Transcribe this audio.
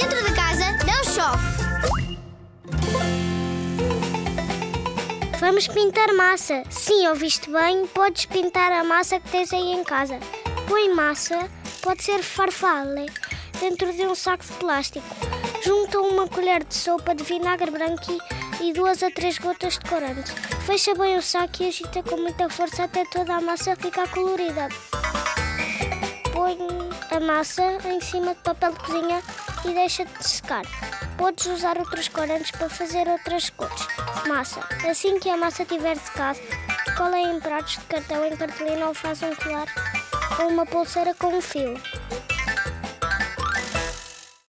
Dentro de casa não chove. Vamos pintar massa. Sim, ouviste bem? Podes pintar a massa que tens aí em casa. Põe massa, pode ser farfalle, dentro de um saco de plástico. Junta uma colher de sopa de vinagre branco e duas a três gotas de corante. Fecha bem o saco e agita com muita força até toda a massa ficar colorida. A massa em cima de papel de cozinha e deixa de secar. Podes usar outros corantes para fazer outras cores. Massa. Assim que a massa tiver secado, cola em pratos de cartão em cartolina ou faz um colar ou uma pulseira com um fio.